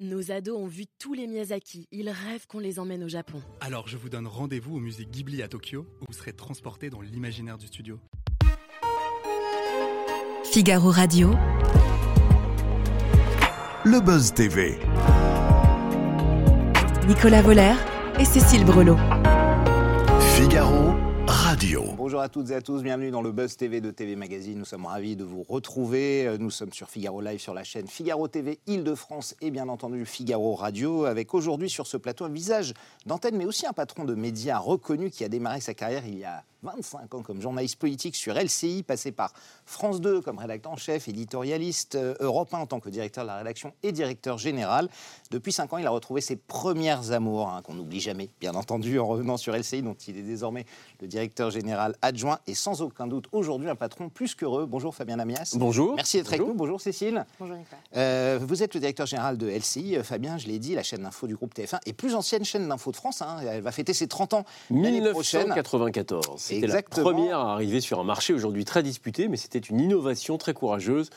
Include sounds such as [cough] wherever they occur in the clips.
Nos ados ont vu tous les Miyazaki. Ils rêvent qu'on les emmène au Japon. Alors je vous donne rendez-vous au musée Ghibli à Tokyo, où vous serez transporté dans l'imaginaire du studio. Figaro Radio. Le Buzz TV. Nicolas Voller et Cécile Brelot. Figaro Bonjour à toutes et à tous, bienvenue dans le Buzz TV de TV Magazine. Nous sommes ravis de vous retrouver. Euh, Nous sommes sur Figaro Live sur la chaîne Figaro TV Île-de-France et bien entendu Figaro Radio avec aujourd'hui sur ce plateau un visage d'antenne mais aussi un patron de médias reconnu qui a démarré sa carrière il y a 25 ans comme journaliste politique sur LCI, passé par France 2 comme rédacteur en chef, éditorialiste, euh, Europe 1 en tant que directeur de la rédaction et directeur général. Depuis 5 ans, il a retrouvé ses premières amours, hein, qu'on n'oublie jamais, bien entendu, en revenant sur LCI, dont il est désormais le directeur général adjoint et sans aucun doute aujourd'hui un patron plus qu'heureux. Bonjour Fabien Amias. Bonjour. Merci d'être avec nous. Bonjour Cécile. Bonjour Nicolas. Euh, vous êtes le directeur général de LCI. Euh, Fabien, je l'ai dit, la chaîne d'info du groupe TF1 et plus ancienne chaîne d'info de France. hein. Elle va fêter ses 30 ans l'année prochaine. 1994. C'était la première à arriver sur un marché aujourd'hui très disputé, mais c'était une innovation très courageuse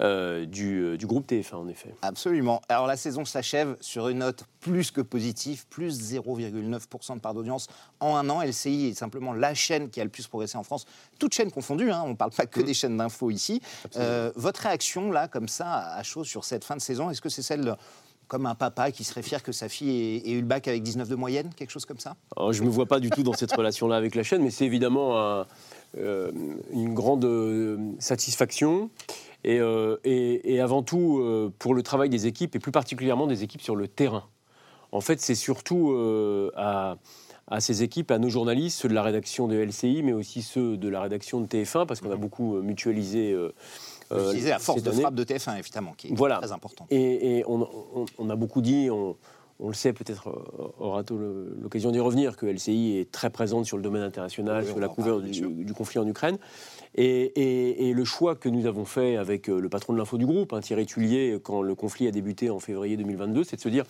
euh, du, euh, du groupe TF1 en effet. Absolument. Alors la saison s'achève sur une note plus que positive, plus 0,9% de part d'audience en un an. LCI est simplement la chaîne qui a le plus progressé en France, toutes chaînes confondues, hein, on ne parle pas que des chaînes d'infos ici. Euh, votre réaction là, comme ça, à chaud sur cette fin de saison, est-ce que c'est celle de- comme un papa qui serait fier que sa fille ait, ait eu le bac avec 19 de moyenne, quelque chose comme ça? Alors, je ne me vois pas du tout dans cette relation-là avec la chaîne, mais c'est évidemment un- euh, une grande euh, satisfaction. Et, euh, et- et avant tout, pour le travail des équipes, et plus particulièrement des équipes sur le terrain. En fait, c'est surtout à, à ces équipes, à nos journalistes, ceux de la rédaction de LCI, mais aussi ceux de la rédaction de TF1, parce qu'on a beaucoup euh, mutualisé. Vous euh, la force de frappe de TF1, évidemment, qui est Voilà. très importante. Et, et on, on- on a beaucoup dit, on, on le sait, peut-être euh, aura-t-on l'occasion d'y revenir, que LCI est très présente sur le domaine international, Oui, sur la couverture du, conflit en Ukraine. Et, et- et le choix que nous avons fait avec euh, le patron de l'info du groupe, hein, Thierry Tullier, quand le conflit a débuté en février 2022, c'est de se dire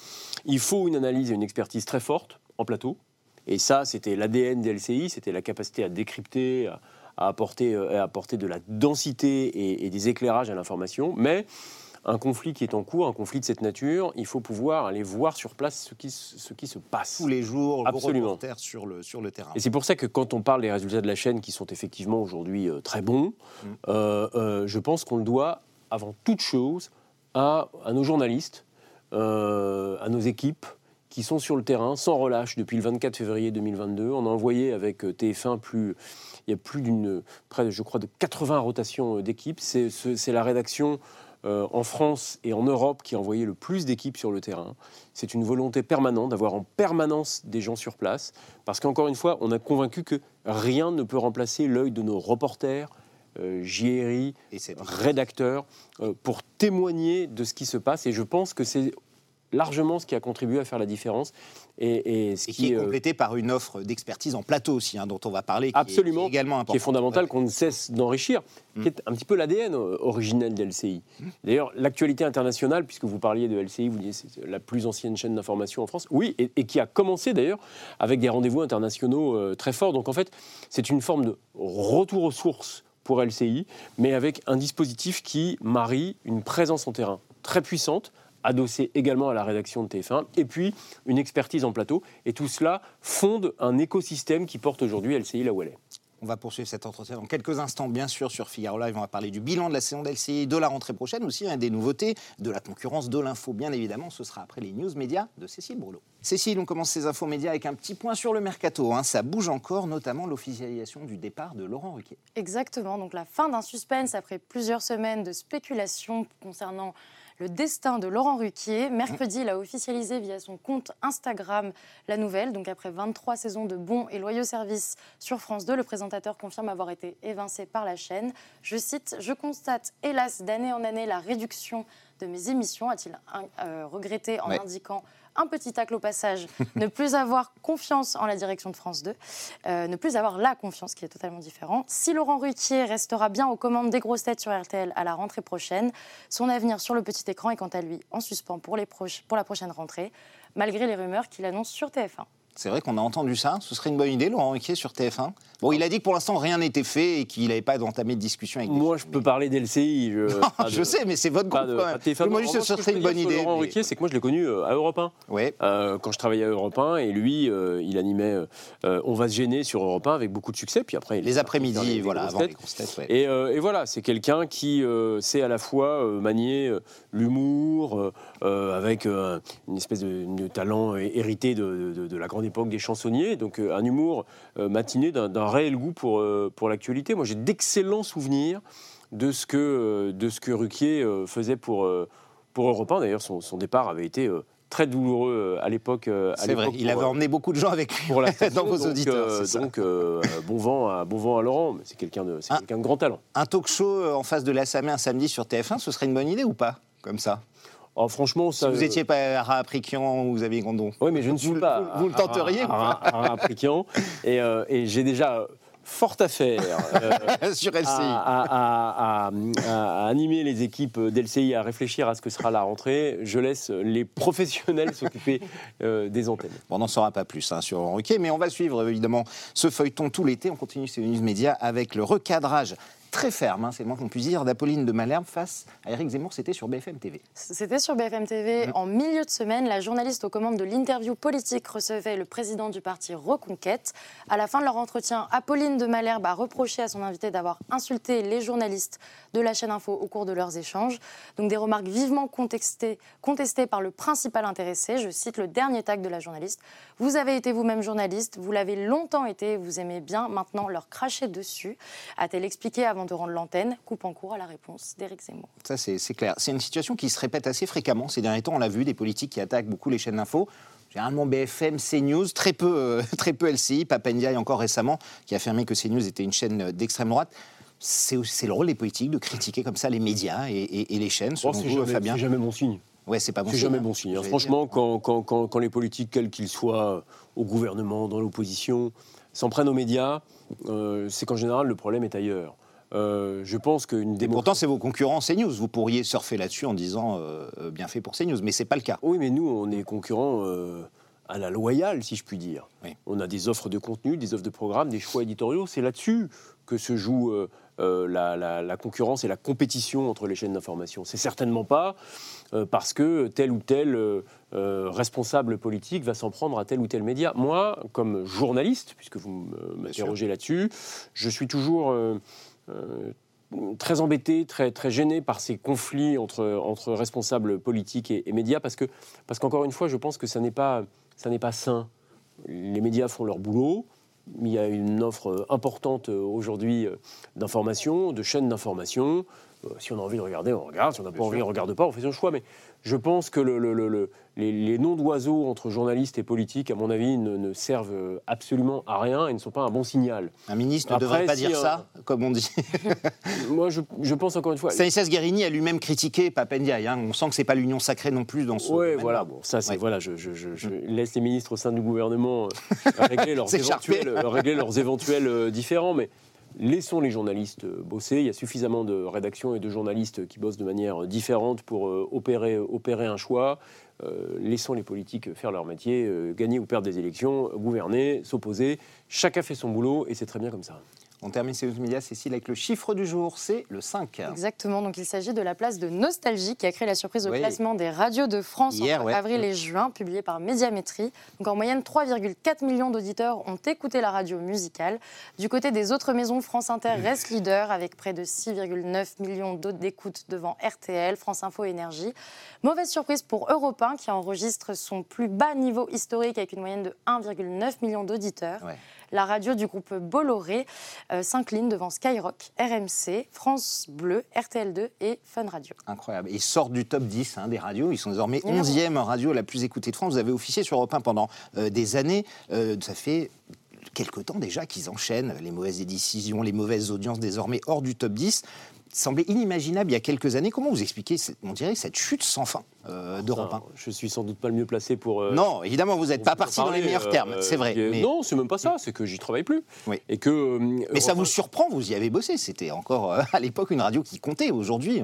il faut une analyse et une expertise très forte en plateau. Et ça, c'était l'ADN des LCI, c'était la capacité à décrypter, à, à apporter, euh, à apporter de la densité et, et des éclairages à l'information. Mais un conflit qui est en cours, un conflit de cette nature, il faut pouvoir aller voir sur place ce qui, se- ce qui se passe. Tous les jours, Absolument. sur le, sur le terrain. Et c'est pour ça que quand on parle des résultats de la chaîne qui sont effectivement aujourd'hui euh, très bons, euh, euh, je pense qu'on le doit avant toute chose à, à nos journalistes, euh, à nos équipes qui sont sur le terrain sans relâche depuis le 24 février 2022. On a envoyé avec euh, TF1 plus, il y a plus d'une, près, je crois, de 80 rotations euh, d'équipes. C'est ce- c'est la rédaction euh, en France et en Europe qui a envoyé le plus d'équipes sur le terrain. C'est une volonté permanente d'avoir en permanence des gens sur place, parce qu'encore une fois, on a convaincu que rien ne peut remplacer l'œil de nos reporters, euh, JRI, Et rédacteurs, euh, pour témoigner de ce qui se passe. Et je pense que c'est largement ce qui a contribué à faire la différence. Et, et ce et qui est euh, complété par une offre d'expertise en plateau aussi, hein, dont on va parler, qui est- Absolument, qui est également qui est important. fondamental, qu'on ne cesse d'enrichir, Mm. qui est un petit peu l'ADN euh, originel de LCI. D'ailleurs, l'actualité internationale, puisque vous parliez de LCI, vous disiez c'est la plus ancienne chaîne d'information en France, oui, et, et qui a commencé d'ailleurs avec des rendez-vous internationaux euh, très forts. Donc en fait, c'est une forme de retour aux sources pour LCI, mais avec un dispositif qui marie une présence en terrain très puissante, adossée également à la rédaction de TF1, et puis une expertise en plateau. Et tout cela fonde un écosystème qui porte aujourd'hui LCI là où elle est. On va poursuivre cet entretien dans quelques instants, bien sûr, sur Figaro Live. On va parler du bilan de la saison d'LCI, de la rentrée prochaine aussi, hein, des nouveautés, de la concurrence, de l'info, bien évidemment. Ce sera après les news médias de Cécile Bourlot. Cécile, on commence ces infos médias avec un petit point sur le mercato. hein. Ça bouge encore, notamment l'officialisation du départ de Laurent Ruquier. Exactement, donc la fin d'un suspense après plusieurs semaines de spéculation concernant le destin de Laurent Ruquier. Mercredi, il a officialisé via son compte Instagram la nouvelle. Donc après 23 saisons de bons et loyaux services sur France 2, le présentateur confirme avoir été évincé par la chaîne. Je cite, Je constate hélas d'année en année la réduction de mes émissions, a-t-il euh, regretté en Ouais. indiquant un petit tacle au passage, ne [laughs] plus avoir confiance en la direction de France 2, euh, ne plus avoir la confiance, qui est totalement différent. Si Laurent Ruquier restera bien aux commandes des grosses têtes sur RTL à la rentrée prochaine, son avenir sur le petit écran est quant à lui en suspens pour, les pour la prochaine rentrée, malgré les rumeurs qu'il annonce sur TF1. C'est vrai qu'on a entendu ça. Ce serait une bonne idée, Laurent Ruquier, sur TF1. Bon, il a dit que pour l'instant, rien n'était fait et qu'il n'avait pas entamé de discussion avec Moi, je peux parler d'LCI. Je, [laughs] de- sais, mais c'est votre groupe de- quand pas même. de TF1. Moi, juste, ce serait une bonne idée. Laurent mais- Ruquier, c'est que moi, je l'ai connu euh, à Europe 1. Ouais. Euh, quand je travaillais à Europe 1 et lui, euh, il animait euh, On va se gêner sur Europe 1 avec beaucoup de succès. Puis après, il Les après-midi, voilà, grosses avant les têtes. grosses têtes. ouais. Et, et voilà, c'est quelqu'un qui sait à la fois manier l'humour, avec une espèce de, de talent hé- hérité de, de- de la grande époque des chansonniers, donc euh, un humour euh, matiné d'un réel goût pour, euh, pour l'actualité. Moi, j'ai d'excellents souvenirs de ce que, de ce que Ruquier faisait pour, pour Europe 1. D'ailleurs, son, son départ avait été très douloureux à l'époque. C'est vrai, il avait euh, emmené beaucoup de gens avec lui pour la [laughs] dans vos donc, auditeurs. euh, ça. donc euh, bon, vent à, bon vent à Laurent, c'est quelqu'un de, c'est quelqu'un de grand talent. Un talk show en face de l'Assemblée un samedi sur TF1, ce serait une bonne idée ou pas Comme ça? Oh, franchement, Si ça. vous étiez pas à Aprikian ou Xavier Gondon. Oui, mais je ne suis Vous- pas. vous- vous le tenteriez ou à, à, à Aprikian. et, euh, et j'ai déjà fort à faire euh, [laughs] sur LCI. à, à- à- à- à animer les équipes d'LCI, à réfléchir à ce que sera la rentrée. Je laisse les professionnels [laughs] s'occuper euh, des antennes. Bon, on n'en saura pas plus hein, sur Ruquier, mais on va suivre évidemment ce feuilleton tout l'été. On continue ces news médias avec le recadrage très ferme, hein, c'est le moins qu'on puisse dire, d'Apolline de Malherbe face à Éric Zemmour. C'était sur BFM TV. C'était sur BFM TV. En milieu de semaine, la journaliste aux commandes de l'interview politique recevait le président du parti Reconquête. À la fin de leur entretien, Apolline de Malherbe a reproché à son invité d'avoir insulté les journalistes de la chaîne Info au cours de leurs échanges. Donc des remarques vivement contestées, contestées par le principal intéressé. Je cite le dernier tag de la journaliste. Vous avez été vous-même journaliste, vous l'avez longtemps été, vous aimez bien maintenant leur cracher dessus. A-t-elle expliqué avant de rendre l'antenne Coupe en cours à la réponse d'Éric Zemmour. Ça, c'est clair. C'est une situation qui se répète assez fréquemment. Ces derniers temps, on l'a vu, des politiques qui attaquent beaucoup les chaînes d'info. Généralement BFM, CNews, très peu, euh, [laughs] très peu LCI. Papendiaï encore récemment, qui a affirmé que CNews était une chaîne euh, d'extrême droite. C'est le rôle des politiques de critiquer comme ça les médias et, et- et les chaînes. Oh, Selon c'est vous, jamais, Fabien jamais bon signe. Ouais, c'est pas bon signe, jamais bon signe. hein. Franchement, dire. quand, quand- quand- quand les politiques, quels qu'ils soient, au gouvernement, dans l'opposition, s'en prennent aux médias, euh, c'est qu'en général, le problème est ailleurs. Euh, je pense qu'une Et démocratie. pourtant, c'est vos concurrents CNews. Vous pourriez surfer là-dessus en disant euh, euh, bien fait pour CNews, mais c'est pas le cas. Oui, mais nous, on est concurrents euh, à la loyale, si je puis dire. Oui. On a des offres de contenu, des offres de programme, des choix éditoriaux. C'est là-dessus que se joue la, la- la concurrence et la compétition entre les chaînes d'information. C'est certainement pas parce que tel ou tel responsable politique va s'en prendre à tel ou tel média. Moi, comme journaliste, puisque vous m'interrogez là-dessus, je suis toujours très embêté, très, très gêné par ces conflits entre, entre responsables politiques et, et médias, parce que parce qu'encore une fois, je pense que ça n'est pas, ça n'est pas sain. Les médias font leur boulot. Il y a une offre importante euh, aujourd'hui euh, d'informations, de chaînes d'informations. Euh, Si on a envie de regarder, on regarde. Si on n'a pas envie, on ne regarde pas. On fait son choix. Mais je pense que le- le- le- le- les, les noms d'oiseaux entre journalistes et politiques, à mon avis, ne, ne servent euh, absolument à rien et ne sont pas un bon signal. Un ministre ne devrait pas si, dire euh, ça, comme on dit. [laughs] Moi, je, je pense encore une fois. Stanislas Guérini a lui-même critiqué Papendiaï. hein. On sent que c'est pas l'union sacrée non plus dans ce. Oui, voilà. Bon, ça, c'est Ouais. voilà. Je, je- je- je laisse les ministres au sein du gouvernement euh, [laughs] régler leurs éventuels, euh, régler leurs éventuels euh, différends, mais laissons les journalistes euh, bosser. Il y a suffisamment de rédactions et de journalistes qui bossent de manière différente pour euh, opérer, un choix. Euh, laissons les politiques faire leur métier, gagner ou perdre des élections, gouverner, s'opposer. Chacun fait son boulot et c'est très bien comme ça. On termine ces news médias, Cécile, avec le chiffre du jour, c'est le 5. Exactement, donc il s'agit de la place de Nostalgie qui a créé la surprise au Oui. classement des radios de France Hier, entre ouais. avril et juin, publié par Médiamétrie. Donc en moyenne, 3,4 millions d'auditeurs ont écouté la radio musicale. Du côté des autres maisons, France Inter reste leader avec près de 6,9 millions d'autres d'écoute devant RTL, France Info Énergie. Mauvaise surprise pour Europe 1 qui enregistre son plus bas niveau historique avec une moyenne de 1,9 million d'auditeurs. Ouais. La radio du groupe Bolloré euh, s'incline devant Skyrock, RMC, France Bleu, RTL2 et Fun Radio. Incroyable. Ils sortent du top 10 hein, des radios. Ils sont désormais Numéro 11e radio la plus écoutée de France. Vous avez officié sur Europe 1 pendant euh, des années. Euh, ça fait quelque temps déjà qu'ils enchaînent les mauvaises décisions, les mauvaises audiences désormais hors du top 10. Semblait inimaginable il y a quelques années. Comment vous expliquez, cette- on dirait, cette chute sans fin euh, d'Europe 1 Enfin, je suis sans doute pas le mieux placé pour. euh, Non, évidemment, vous n'êtes pas parti dans les meilleurs euh, termes, c'est vrai. Mais, Non, c'est même pas ça, c'est que j'y travaille plus. Oui. Et que. mais ça vous surprend, vous y avez bossé. C'était encore [laughs] à l'époque une radio qui comptait. Aujourd'hui,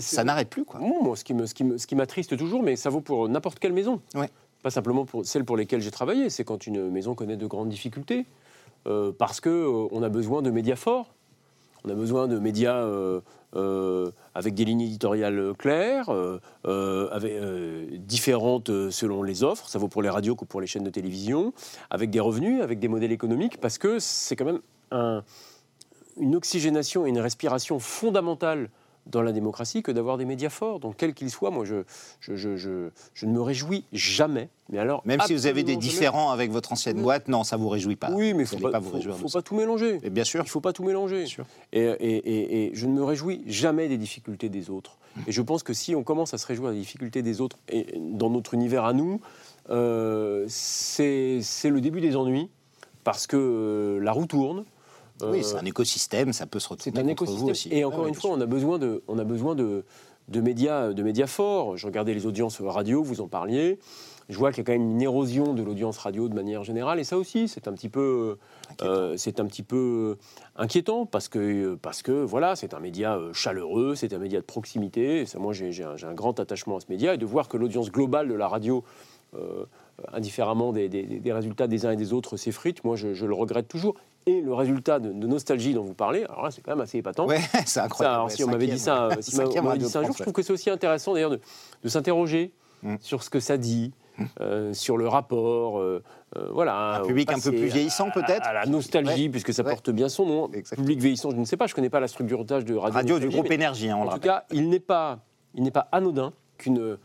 ça n'arrête plus. Quoi. Moi, ce qui me- ce qui me- ce qui m'attriste toujours, mais ça vaut pour n'importe quelle maison. Ouais. pas simplement pour celles pour lesquelles j'ai travaillé, c'est quand une maison connaît de grandes difficultés, parce qu'on a besoin de médias forts, on a besoin de médias euh, euh, avec des lignes éditoriales claires, euh, euh, différentes selon les offres, ça vaut pour les radios que pour les chaînes de télévision, avec des revenus, avec des modèles économiques, parce que c'est quand même un- une oxygénation et une respiration fondamentale dans la démocratie que d'avoir des médias forts. Donc, quels qu'ils soient, moi, je, je, je, je, ne me réjouis jamais. Mais alors, Même si vous avez des jamais. différends avec votre ancienne Oui. boîte, non, ça vous réjouit pas. Oui, mais il Vous faut pas, vous faut- faut tout mélanger. Et bien sûr. Il ne faut pas tout mélanger. sûr. Et, et- et- et je ne me réjouis jamais des difficultés des autres. Mmh. Et je pense que si on commence à se réjouir des difficultés des autres, et dans notre univers à nous, euh, c'est c'est le début des ennuis, parce que euh, la roue tourne. Oui, Euh, c'est un écosystème, ça peut se c'est retourner un contre vous aussi. Et encore une fois, on a besoin de, on a besoin de, de médias, de médias forts. Je regardais les audiences radio, vous en parliez. Je vois qu'il y a quand même une érosion de l'audience radio de manière générale, et ça aussi, c'est un petit peu, euh, c'est un petit peu inquiétant parce que, parce que voilà, c'est un média euh, chaleureux, c'est un média de proximité. Et ça, moi, j'ai un, grand attachement à ce média, et de voir que l'audience globale de la radio euh, indifféremment des, des- des résultats des uns et des autres s'effrite, moi je, je le regrette toujours. Et le résultat de, de nostalgie dont vous parlez, alors là c'est quand même assez épatant. Ouais, [laughs] c'est Ça, incroyable. alors, ouais, si on m'avait dit ça, euh, si on m'avait dit ça un jour, je trouve que c'est aussi intéressant d'ailleurs de, de s'interroger Mm. sur ce que ça dit, euh, sur le rapport, euh, euh, voilà. Un au public un peu plus vieillissant, peut-être À la nostalgie, Ouais. puisque ça porte bien son nom. Exactement. Public vieillissant, je ne sais pas, je ne connais pas la structuretage de Radio. Radio du groupe Énergie, hein, on en tout cas, il n'est pas, il n'est pas anodin qu'une euh,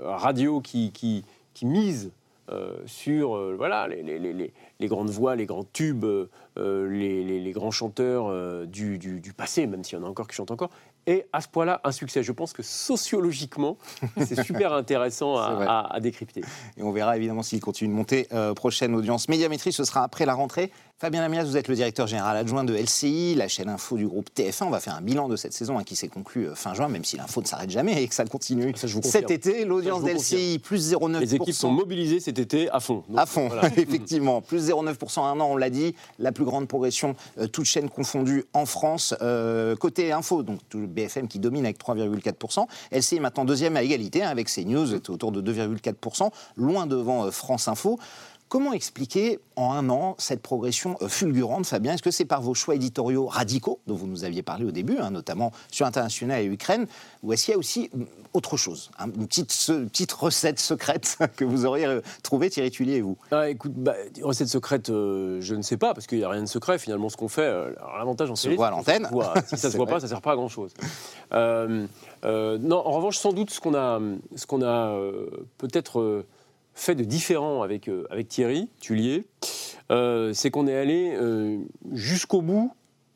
radio qui, qui, qui mise euh, sur euh, voilà, les, les- les- les- grandes voix, les grands tubes, euh, euh, les, les- les grands chanteurs euh, du, du- du passé, même s'il y en a encore qui chantent encore, est à ce point-là un succès. Je pense que sociologiquement, [laughs] c'est super intéressant à, à- à décrypter. Et on verra évidemment s'il continue de monter. Euh, prochaine audience Médiamétrie, ce sera après la rentrée. Fabien Lamias, vous êtes le directeur général adjoint de LCI, la chaîne info du groupe TF1. On va faire un bilan de cette saison hein, qui s'est conclue euh, fin juin, même si l'info ne s'arrête jamais et que ça continue. Ça, Cet été, l'audience d'LCI, plus 0,9%. Les équipes sont mobilisées cet été à fond. Donc, À fond, voilà. [laughs] effectivement. Plus 0,9% en un an, on l'a dit. La plus grande progression, euh, toutes chaînes confondues en France. Euh, côté info, donc tout le BFM qui domine avec 3,4%. LCI est maintenant deuxième à égalité hein, avec CNews, autour de 2,4%, loin devant euh, France Info. Comment expliquer en un an cette progression euh, fulgurante, Fabien? Est-ce que c'est par vos choix éditoriaux radicaux, dont vous nous aviez parlé au début, hein, notamment sur International et Ukraine, ou est-ce qu'il y a aussi mm, autre chose, hein, une petite, ce- petite recette secrète [laughs] que vous auriez euh, trouvée, Thierry Tullier et vous? Ah, écoute, bah, recette secrète, euh, je ne sais pas, parce qu'il n'y a rien de secret. Finalement, ce qu'on fait, euh, l'avantage en Se télé, voit à l'antenne. se. [laughs] Si ça C'est se voit vrai. pas, ça ne sert pas à grand-chose. Euh, non, en revanche, sans doute, ce qu'on a, ce qu'on a peut-être fait de différent avec, euh, avec Thierry Tullier, euh, c'est qu'on est allé euh, jusqu'au bout,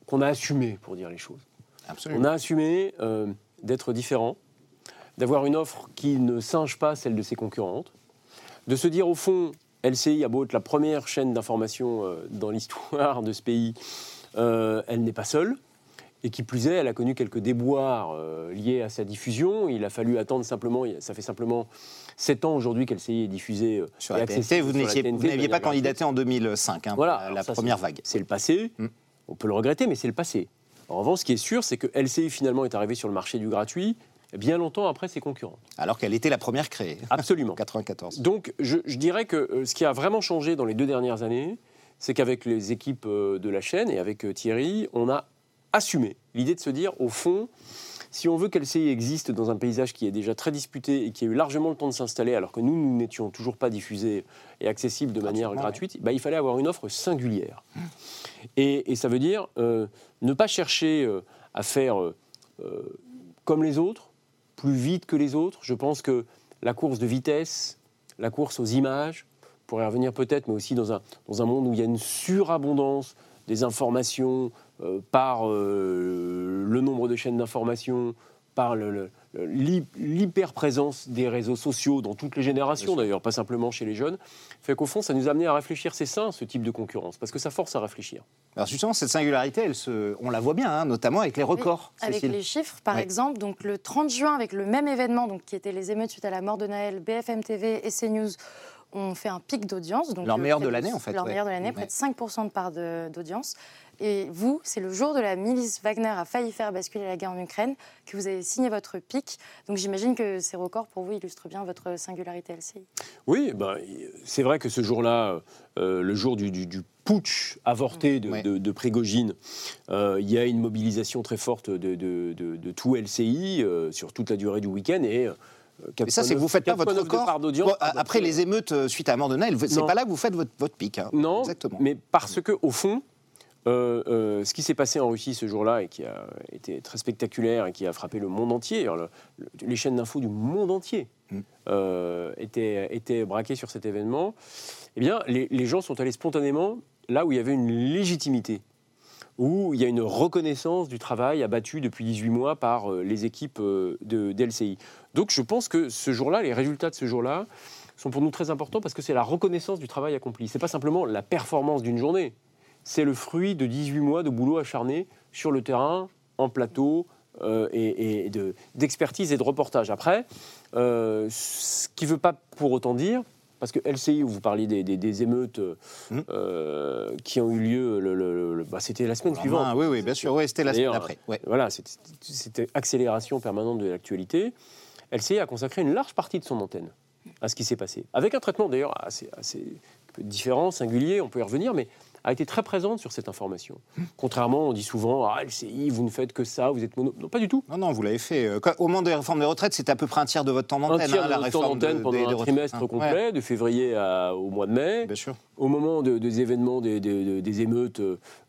qu'on a assumé, pour dire les choses. Absolument. On a assumé euh, d'être différent, d'avoir une offre qui ne singe pas celle de ses concurrentes, de se dire au fond, LCI a beau être la première chaîne d'information dans l'histoire de ce pays, elle n'est pas seule. Et qui plus est, elle a connu quelques déboires euh, liés à sa diffusion. Il a fallu attendre simplement, ça fait simplement 7 ans aujourd'hui qu'LCI est diffusée euh, Sur la TNT, vous n'aviez pas candidaté en 2005, hein, voilà, pour la- ça, première vague. C'est le passé. Mm. On peut le regretter, mais c'est le passé. En revanche, ce qui est sûr, c'est que LCI finalement est arrivé sur le marché du gratuit bien longtemps après ses concurrents. Alors qu'elle était la première créée, en Absolument. [laughs] 94. Donc, je, je dirais que euh, ce qui a vraiment changé dans les deux dernières années, c'est qu'avec les équipes euh, de la chaîne et avec Thierry, on a assumé l'idée de se dire, au fond, si on veut qu'LCI existe dans un paysage qui est déjà très disputé et qui a eu largement le temps de s'installer, alors que nous, nous n'étions toujours pas diffusés et accessibles de manière gratuite, bah, il fallait avoir une offre singulière. Et, et ça veut dire euh, ne pas chercher euh, à faire euh, comme les autres, plus vite que les autres. Je pense que la course de vitesse, la course aux images, pour y revenir peut-être, mais aussi dans un, dans un monde où il y a une surabondance des informations euh, par euh, le nombre de chaînes d'information, par l'hyper-présence des réseaux sociaux dans toutes les générations d'ailleurs, pas simplement chez les jeunes, fait qu'au fond, ça nous a amené à réfléchir, c'est sain ce type de concurrence, parce que ça force à réfléchir. Alors justement, cette singularité, elle se, on la voit bien, hein, notamment avec les records. Avec Cécile. les chiffres, par exemple, donc le 30 juin, avec le même événement, donc qui était les émeutes suite à la mort de Naël, BFM TV et CNews ont fait un pic d'audience. donc, Leur euh, meilleur de l'année, en fait, Leur ouais. meilleur de l'année, Ouais. près de 5% de part d'audience. Et vous, c'est le jour de la milice Wagner a failli faire basculer la guerre en Ukraine que vous avez signé votre pic. Donc j'imagine que ces records, pour vous, illustrent bien votre singularité LCI. Oui, ben, c'est vrai que ce jour-là, euh, le jour du, du- du putsch avorté de, Ouais. de- de Prigogine, euh, il y a une mobilisation très forte de, de- de- de tout LCI euh, sur toute la durée du week-end. Et, euh, Mais ça, c'est que vous faites pas votre 4,9 de record. part d'audience Bon, après les émeutes euh, suite à Naël, c'est pas là que vous faites votre, votre pic. hein. Non, Exactement. mais parce que au fond, euh, euh, ce qui s'est passé en Russie ce jour-là et qui a été très spectaculaire et qui a frappé le monde entier, alors, le- le- les chaînes d'infos du monde entier Mm. euh, étaient, étaient braquées sur cet événement, eh bien, les, les gens sont allés spontanément là où il y avait une légitimité, où il y a une reconnaissance du travail abattu depuis 18 mois par euh, les équipes euh, de, d'LCI. Donc je pense que ce jour-là, les résultats de ce jour-là, sont pour nous très importants parce que c'est la reconnaissance du travail accompli. C'est pas simplement la performance d'une journée, c'est le fruit de 18 mois de boulot acharné sur le terrain, en plateau, euh, et, et de- d'expertise et de reportage. Après, ce qui ne veut pas pour autant dire, parce que LCI, où vous parliez des, des- des émeutes euh, Mhm. euh, qui ont eu lieu, le- le- le- bah, c'était la semaine suivante. Oui, oui, bien sûr. C'était la semaine d'après. Ouais. Voilà, c'était- c'était accélération permanente de l'actualité. LCI a consacré une large partie de son antenne à ce qui s'est passé. Avec un traitement d'ailleurs assez, assez différent, singulier, on peut y revenir, mais a été très présente sur cette information. Contrairement, on dit souvent, ah, LCI, vous ne faites que ça, vous êtes mono. Non, pas du tout. Non, non, vous l'avez fait. Euh, au moment des réformes des retraites, c'était à peu près un tiers de votre temps Un d'antenne. tiers hein, de la notre temps d'antenne pendant des- un trimestre Ouais, complet, de février à- au mois de mai. Bien sûr. Au moment de- des événements, des, émeutes,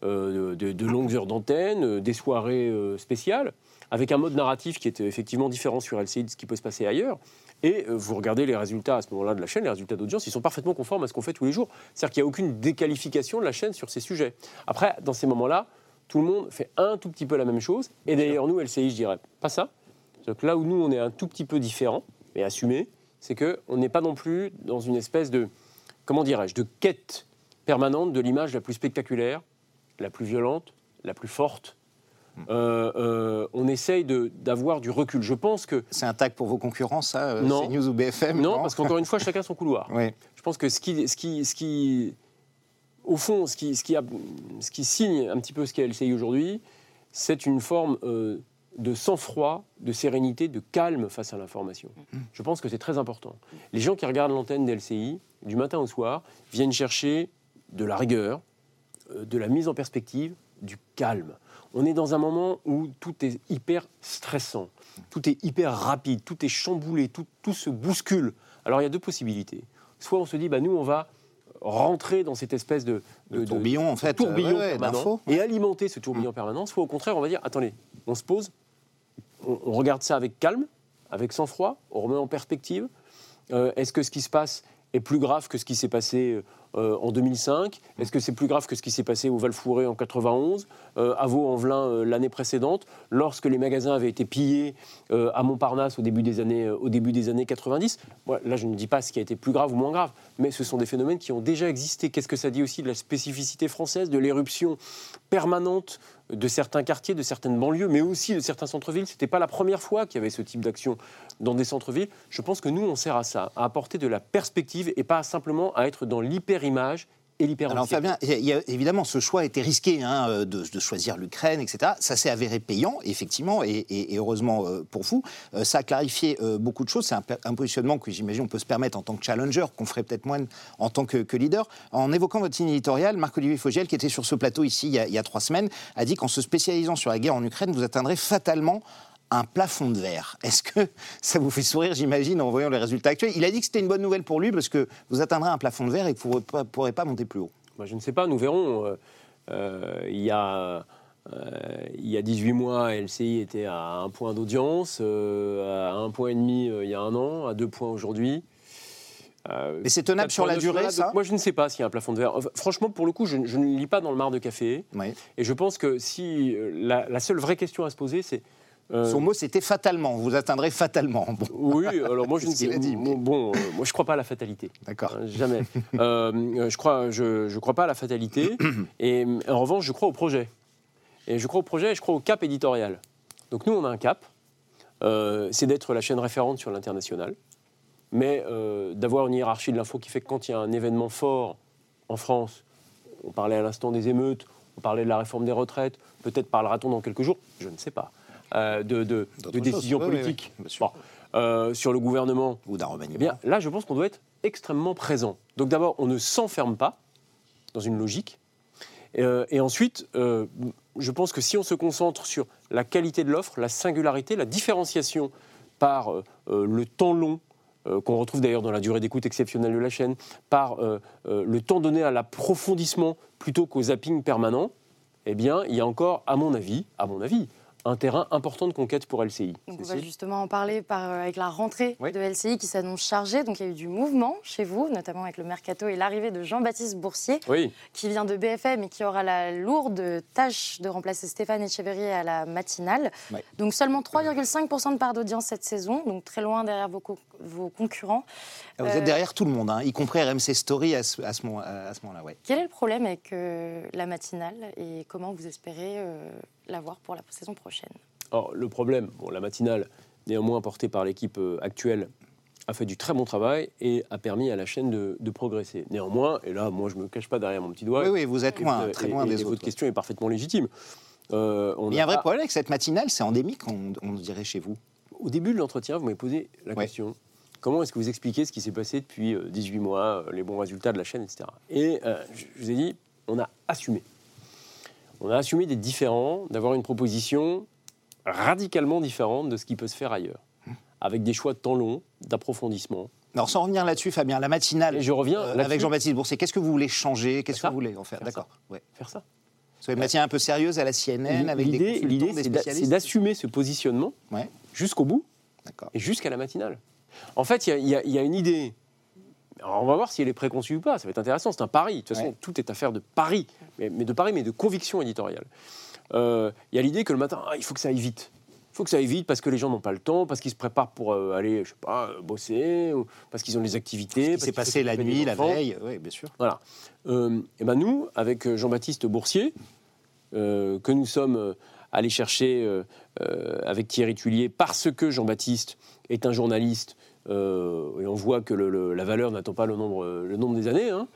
euh, de, longues heures d'antenne, euh, des soirées euh, spéciales, avec un mode narratif qui est euh, effectivement différent sur LCI de ce qui peut se passer ailleurs. Et euh, vous regardez les résultats à ce moment-là de la chaîne, les résultats d'audience, ils sont parfaitement conformes à ce qu'on fait tous les jours. C'est-à-dire qu'il n'y a aucune déqualification de la chaîne sur ces sujets. Après, dans ces moments-là, tout le monde fait un tout petit peu la même chose. Et d'ailleurs, nous, LCI, je dirais pas ça. Donc là où nous, on est un tout petit peu différent, mais assumé, c'est qu'on n'est pas non plus dans une espèce de, comment dirais-je, de quête permanente de l'image la plus spectaculaire, la plus violente, la plus forte. Euh, euh, on essaye d'avoir du recul. Je pense que. C'est un tag pour vos concurrents, ça euh, Non. CNews ou BFM Non, parce qu'encore une fois, [laughs] chacun son couloir. Oui. Je pense que ce qui, ce qui, ce qui au fond, ce qui, ce, qui a- ce qui signe un petit peu ce qu'est LCI aujourd'hui, c'est une forme euh, de sang-froid, de sérénité, de calme face à l'information. Je pense que c'est très important. Les gens qui regardent l'antenne d'LCI, du matin au soir, viennent chercher de la rigueur, de la mise en perspective, du calme. On est dans un moment où tout est hyper stressant, tout est hyper rapide, tout est chamboulé, tout, tout se bouscule. Alors il y a deux possibilités. Soit on se dit, bah, nous, on va rentrer dans cette espèce de, tourbillon, en fait. tourbillon euh, ouais, permanent d'infos. et alimenter ce tourbillon permanent, soit au contraire, on va dire, attendez, on se pose, on, on regarde ça avec calme, avec sang-froid, on remet en perspective. Euh, Est-ce que ce qui se passe est plus grave que ce qui s'est passé euh, en 2005 Est-ce que c'est plus grave que ce qui s'est passé au Val-Fouré en 91, euh, à Vaux-en-Velin euh, l'année précédente, lorsque les magasins avaient été pillés euh, à Montparnasse au début des années, euh, au début des années 90 Moi, Là, je ne dis pas ce qui a été plus grave ou moins grave, mais ce sont des phénomènes qui ont déjà existé. Qu'est-ce que ça dit aussi de la spécificité française, de l'éruption permanente de certains quartiers, de certaines banlieues, mais aussi de certains centres-villes? Ce n'était pas la première fois qu'il y avait ce type d'action dans des centres-villes. Je pense que nous, on sert à ça, à apporter de la perspective et pas simplement à être dans l'hyper-image Alors Fabien, y a- évidemment, ce choix était risqué hein, euh, de, choisir l'Ukraine, etc. Ça s'est avéré payant, effectivement, et, heureusement euh, pour vous. Euh, ça a clarifié beaucoup de choses. C'est un, positionnement que j'imagine on peut se permettre en tant que challenger, qu'on ferait peut-être moins en tant que, leader. En évoquant votre ligne éditoriale, Marc-Olivier Fogiel, qui était sur ce plateau ici il y a trois semaines, a dit qu'en se spécialisant sur la guerre en Ukraine, vous atteindrez fatalement un plafond de verre. Est-ce que ça vous fait sourire, j'imagine, en voyant les résultats actuels? Il a dit que c'était une bonne nouvelle pour lui parce que vous atteindrez un plafond de verre et que vous ne pourrez pas monter plus haut. Moi, je ne sais pas, nous verrons. Euh, euh, il, y a, euh, il y a 18 mois, LCI était à un point d'audience, euh, à un point et demi euh, il y a un an, à deux points aujourd'hui. Mais c'est tenable sur la durée, ça? Moi, je ne sais pas s'il y a un plafond de verre. Enfin, franchement, pour le coup, je, je ne lis pas dans le mar de café. Oui. Et je pense que si la, la seule vraie question à se poser, c'est. Euh, Son mot, c'était fatalement. Vous atteindrez fatalement. Bon, [laughs] oui, alors moi je ne sais dit, Bon, bon, euh, moi je crois pas à la fatalité. d'accord. Hein, Jamais. Euh, je crois, je, je crois pas à la fatalité. [coughs] Et en revanche, je crois au projet. Et je crois au projet et je crois au cap éditorial. Donc nous, on a un cap. C'est d'être la chaîne référente sur l'international. Mais d'avoir une hiérarchie de l'info qui fait que quand il y a un événement fort en France, on parlait à l'instant des émeutes, On parlait de la réforme des retraites. Peut-être parlera-t-on dans quelques jours, je ne sais pas, de, de- décisions politiques. Bon, euh, sur le gouvernement, Ou d'un remaniement. eh bien, là, je pense qu'on doit être extrêmement présent. Donc d'abord, on ne s'enferme pas dans une logique. Euh, et ensuite, euh, je pense que si on se concentre sur la qualité de l'offre, la singularité, la différenciation par euh, euh, le temps long, euh, qu'on retrouve d'ailleurs dans la durée d'écoute exceptionnelle de la chaîne, par euh, euh, le temps donné à l'approfondissement plutôt qu'au zapping permanent, eh bien, il y a encore, à mon avis, à mon avis, un terrain important de conquête pour LCI. Donc on va justement en parler par, euh, avec la rentrée Oui. de LCI qui s'annonce chargée. Donc il y a eu du mouvement chez vous, notamment avec le mercato et l'arrivée de Jean-Baptiste Boursier, Oui, qui vient de BFM et qui aura la lourde tâche de remplacer Stéphane Echeverry à la matinale. Donc seulement 3,5% de part d'audience cette saison, donc très loin derrière vos, co- vos concurrents. Vous Euh, êtes derrière tout le monde, hein, y compris RMC Story à ce, à ce moment- à ce moment-là. ouais. Quel est le problème avec euh, la matinale et comment vous espérez euh, l'avoir pour la saison prochaine Alors, le problème, bon, la matinale, néanmoins portée par l'équipe euh, actuelle, a fait du très bon travail et a permis à la chaîne de, de progresser. Néanmoins, et là, moi, je ne me cache pas derrière mon petit doigt. Oui, oui, vous êtes loin, vous- très loin et- des et autres. Votre question est parfaitement légitime. Euh, on Il y a un vrai pas- problème avec cette matinale, c'est endémique, on, on dirait chez vous. Au début de l'entretien, vous m'avez posé la Ouais. question comment est-ce que vous expliquez ce qui s'est passé depuis euh, 18 mois, euh, les bons résultats de la chaîne, etc. Et euh, je je vous ai dit on a assumé. On a assumé d'être différents, d'avoir une proposition radicalement différente de ce qui peut se faire ailleurs, avec des choix de temps long, d'approfondissement. Alors sans revenir là-dessus, Fabien, la matinale Et je reviens euh, avec Jean-Baptiste Boursier, qu'est-ce que vous voulez changer? Qu'est-ce que vous voulez en faire? Faire D'accord. Ouais. Faire ça. Sur une matinale un peu sérieuse à la CNN avec des L'idée, c'est d'assumer ce positionnement Ouais, jusqu'au bout d'accord. et jusqu'à la matinale. En fait, y y, il y a une idée. Alors, on va voir si elle est préconçue ou pas. Ça va être intéressant. C'est un pari. De toute façon, Ouais. tout est affaire de pari, mais, mais de pari, mais de conviction éditoriale. Euh, Il y a l'idée que le matin, ah, il faut que ça aille vite. Il faut que ça aille vite parce que les gens n'ont pas le temps, parce qu'ils se préparent pour euh, aller, je sais pas, euh, bosser, ou parce qu'ils ont des activités. Ce qui parce s'est qu'il faut passé la nuit, la veille, oui, bien sûr. Voilà. Euh, et ben nous, avec Jean-Baptiste Boursier, que nous sommes allés chercher avec Thierry Tullier, parce que Jean-Baptiste est un journaliste, euh, et on voit que le- le- la valeur n'attend pas le nombre, le nombre des années, hein,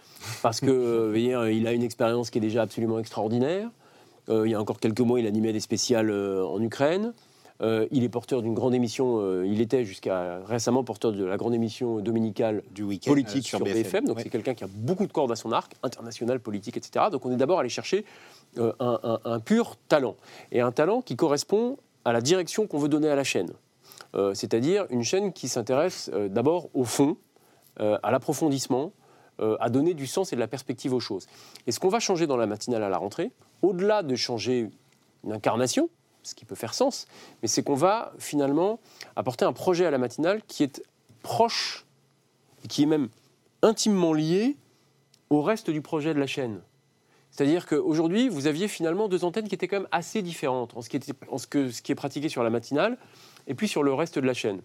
parce que [laughs] euh, il a une expérience qui est déjà absolument extraordinaire. Euh, il y a encore quelques mois, il animait des spéciales euh, en Ukraine. Il est porteur d'une grande émission, il était jusqu'à récemment porteur de la grande émission dominicale Du week-end politique sur, BFM. Donc Ouais. c'est quelqu'un qui a beaucoup de cordes à son arc, international, politique, etc. Donc on est d'abord allé chercher un, un- un pur talent. Et un talent qui correspond à la direction qu'on veut donner à la chaîne. Euh, C'est-à-dire une chaîne qui s'intéresse euh, d'abord au fond, euh, à l'approfondissement, à donner du sens et de la perspective aux choses. Et ce qu'on va changer dans la matinale à la rentrée, au-delà de changer une incarnation, ce qui peut faire sens, mais c'est qu'on va finalement apporter un projet à la matinale qui est proche et qui est même intimement lié au reste du projet de la chaîne. C'est-à-dire qu'aujourd'hui, vous aviez finalement deux antennes qui étaient quand même assez différentes en ce qui, en ce que, ce qui est pratiqué sur la matinale et puis sur le reste de la chaîne.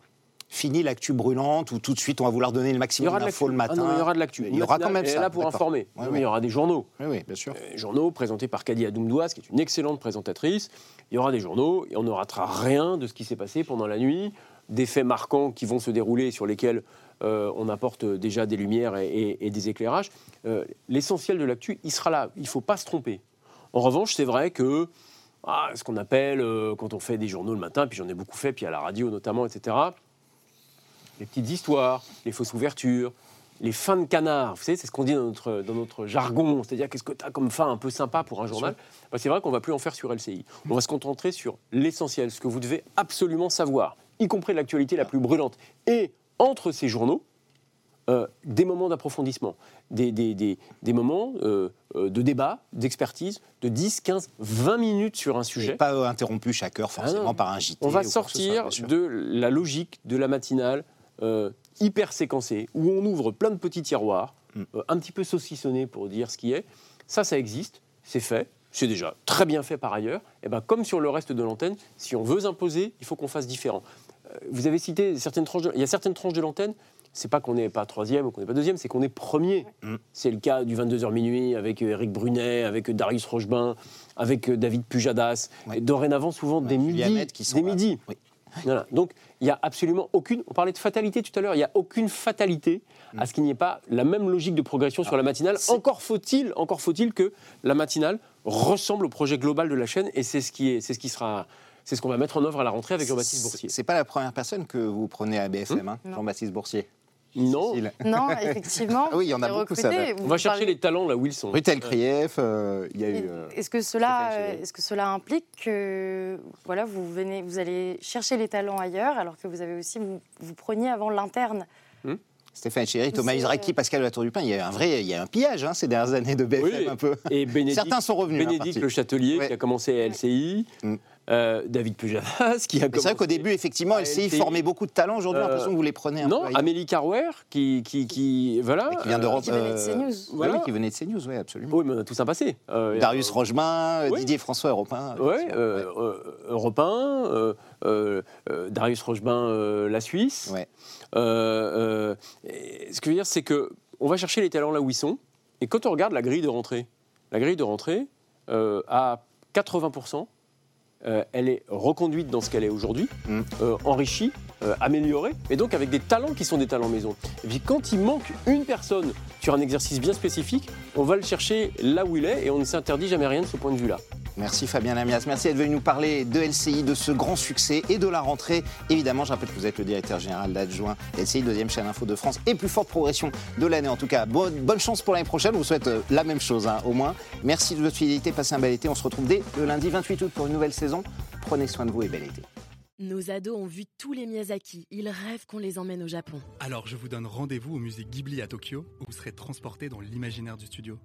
Fini l'actu brûlante où tout de suite on va vouloir donner le maximum d'infos le matin. Ah non, il y aura de l'actu. Il y aura quand même ça. là pour informer. Oui. Il y aura des journaux. Oui, oui, bien sûr. Euh, journaux présentés par Kadi Adoumdouas, qui est une excellente présentatrice. Il y aura des journaux et on ne ratera rien de ce qui s'est passé pendant la nuit, des faits marquants qui vont se dérouler sur lesquels euh, on apporte déjà des lumières et, et- et des éclairages. Euh, L'essentiel de l'actu, il sera là. Il ne faut pas se tromper. En revanche, c'est vrai que ah, ce qu'on appelle, euh, quand on fait des journaux le matin, puis j'en ai beaucoup fait, puis à la radio notamment, etc., les petites histoires, les fausses ouvertures, les fins de canard, vous savez, c'est ce qu'on dit dans notre, dans notre jargon, c'est-à-dire qu'est-ce que tu as comme fin un peu sympa pour un journal Bah, C'est vrai qu'on va plus en faire sur LCI. On va se concentrer sur l'essentiel, ce que vous devez absolument savoir, y compris l'actualité la plus brûlante. Et entre ces journaux, euh, des moments d'approfondissement, des, des- des- des moments euh, euh, de débat, d'expertise, de 10, 15, 20 minutes sur un sujet. Pas euh, interrompu chaque heure forcément Ah non. par un JT. On va soit, sortir de la logique de la matinale euh, hyper séquencée, où on ouvre plein de petits tiroirs, Mm. euh, un petit peu saucissonnés pour dire ce qui est. Ça, ça existe, c'est fait, c'est déjà très bien fait par ailleurs. Et ben, comme sur le reste de l'antenne, si on veut imposer, il faut qu'on fasse différent. Vous avez cité certaines tranches, de- il y a certaines tranches de l'antenne. C'est pas qu'on n'est pas troisième ou qu'on n'est pas deuxième, c'est qu'on est premier. Mm. C'est le cas du 22h minuit avec euh, Éric Brunet, avec euh, Darius Rochebin, avec euh, David Pujadas. Ouais. Et dorénavant, souvent Ouais, des midis. Qui sont des midis. Oui. Voilà. Donc, il n'y a absolument aucune. On parlait de fatalité tout à l'heure. Il n'y a aucune fatalité à ce qu'il n'y ait pas la même logique de progression sur la matinale. c'est- Encore faut-il, encore faut-il que la matinale ressemble au projet global de la chaîne, et c'est ce qui est, c'est ce qui sera, c'est ce qu'on va mettre en œuvre à la rentrée avec Jean-Baptiste Boursier. C'est pas la première personne que vous prenez à BFM, hein, Non. Jean-Baptiste Boursier. Non. Non, [laughs] effectivement. Ah oui, il y en a est beaucoup, ça va. on va chercher parlez- les talents là où ils sont. Rutel Krief, euh, il y a eu. Euh, Est-ce que cela, euh, est-ce que cela implique que voilà, vous venez, vous allez chercher les talents ailleurs, alors que vous avez aussi vous, vous preniez avant l'interne? Stéphane Chéry, Thomas Izraki, Pascal Latour du Pain, il y a eu un vrai, il y a un pillage hein, ces dernières années de BFM Oui. un peu. Et Bénédicte, Certains sont revenus. hein, Bénédicte. Le Châtelier Ouais. qui a commencé à LCI. Euh, David Pujadas qui a c'est vrai qu'au début, effectivement, LCI LCI. formait beaucoup de talents. Aujourd'hui, j'ai Euh, l'impression que vous les prenez un Non, peu. ailleurs. Amélie Carwer qui, qui, qui voilà. Et qui vient d'Europe. qui venait de CNews. Oui, Voilà. oui, qui venait de CNews, oui, absolument. Oui, mais on a tous un passé. Euh, Darius euh, Rochemin, oui. Didier François, Europe 1. Ouais, effectivement, euh, euh, Europe 1, euh, euh, euh, Darius Rochemin, euh, la Suisse. Ouais. Euh, euh, ce que je veux dire, c'est que on va chercher les talents là où ils sont. Et quand on regarde la grille de rentrée, la grille de rentrée, euh, à 80%, euh, elle est reconduite dans ce qu'elle est aujourd'hui, Mm. euh, enrichie, euh, améliorée, et donc avec des talents qui sont des talents maison. Et puis quand il manque une personne sur un exercice bien spécifique, on va le chercher là où il est, et on ne s'interdit jamais rien de ce point de vue-là. Merci Fabien Lamias. Merci d'être venu nous parler de LCI, de ce grand succès et de la rentrée. Évidemment, je rappelle que vous êtes le directeur général d'adjoint LCI, deuxième chaîne info de France et plus forte progression de l'année en tout cas. Bonne, chance pour l'année prochaine. Je vous souhaite euh, la même chose hein, au moins. Merci de votre fidélité. Passez un bel été. On se retrouve dès le lundi 28 août pour une nouvelle saison. Prenez soin de vous et bel été. Nos ados ont vu tous les Miyazaki. Ils rêvent qu'on les emmène au Japon. Alors je vous donne rendez-vous au musée Ghibli à Tokyo, où vous serez transporté dans l'imaginaire du studio.